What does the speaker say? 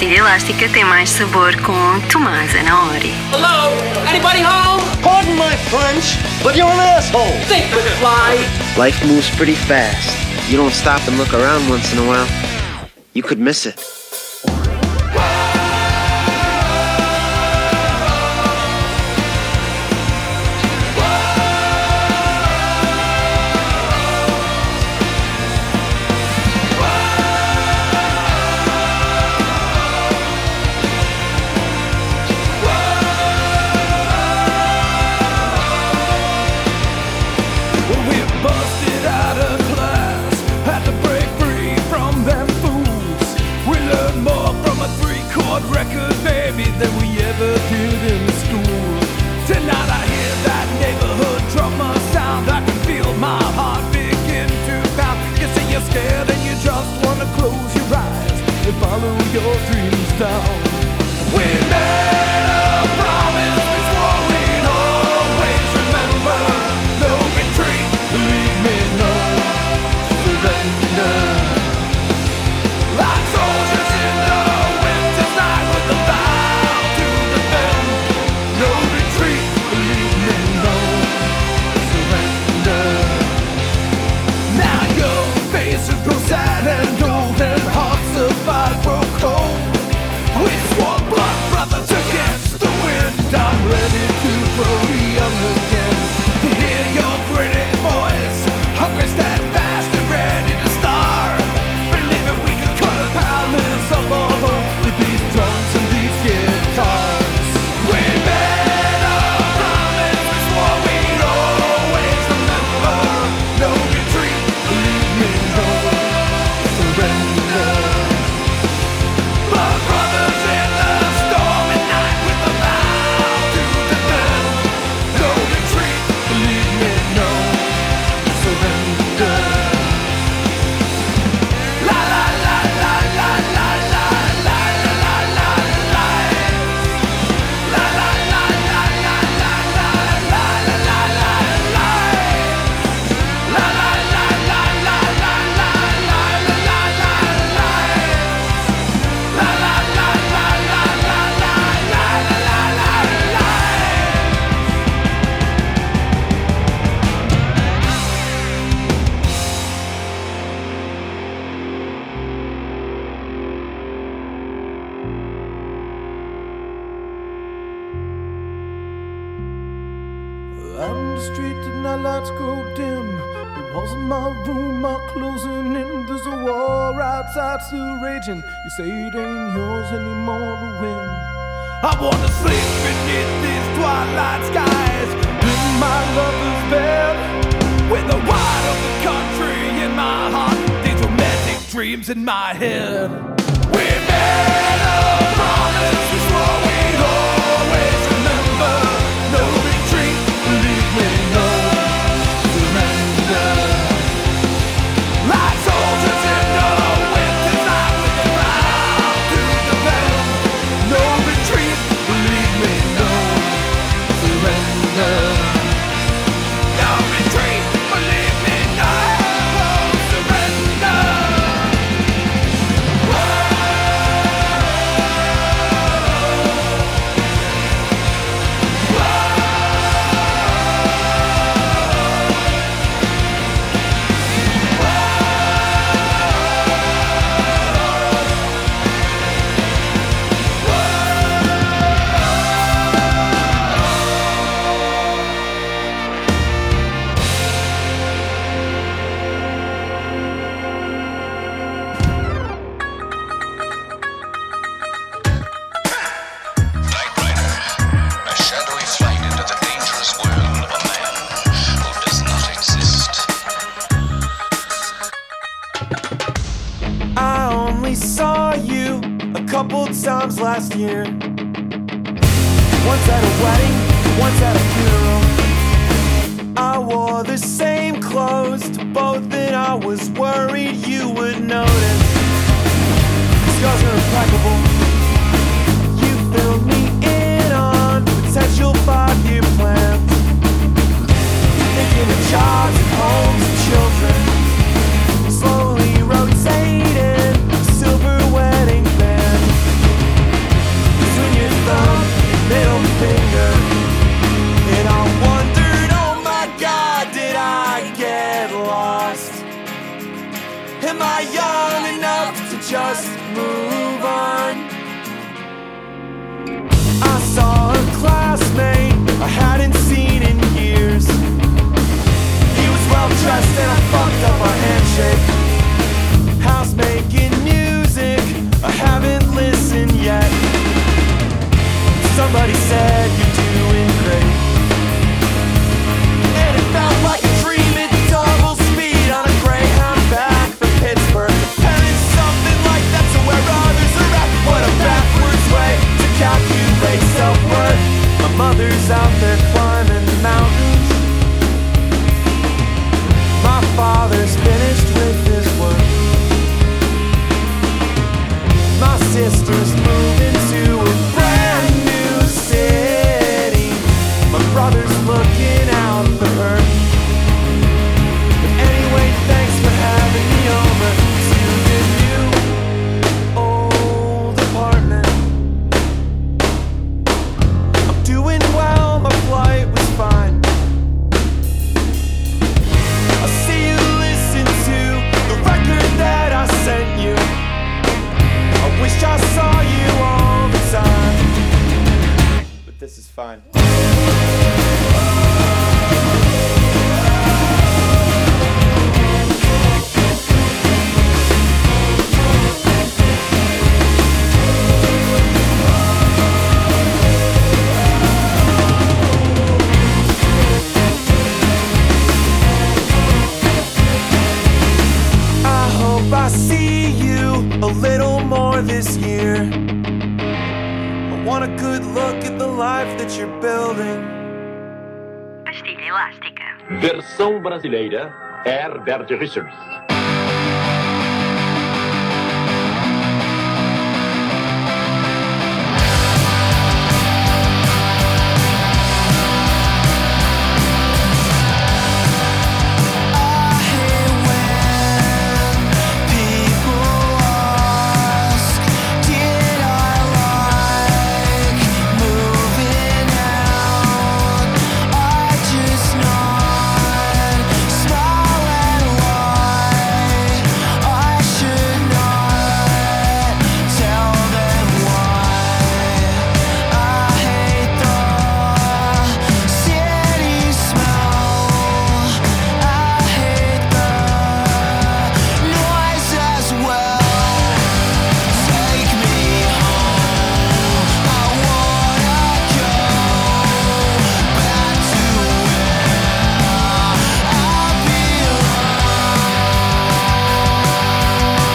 pastilha elástica tem mais sabor com Tomás Anaori. Hello? Anybody home? Pardon my French, but you're an asshole. Think with fly. Life moves pretty fast. You don't stop and look around once in a while, you could miss it. Than we ever did in school. Tonight I hear that neighborhood drummer sound, I can feel my heart begin to pound. You say you're scared and you just wanna close your eyes and follow your dreams down. We Out on the street, the night lights grow dim. The walls of my room are closing in. There's a war outside still raging. You say it ain't yours anymore to win. I wanna sleep beneath these twilight skies in my lover's bed. With the wide open country in my heart, these romantic dreams in my head. We made a promise, couple last year. Once at a wedding, once at a funeral. I wore the same clothes to both, and I was worried you would notice. Scars are impeccable. my young if I see you a little more this year. I want a good look at the life that you're building. Pastilha elástica. Versão brasileira, Herbert Richards.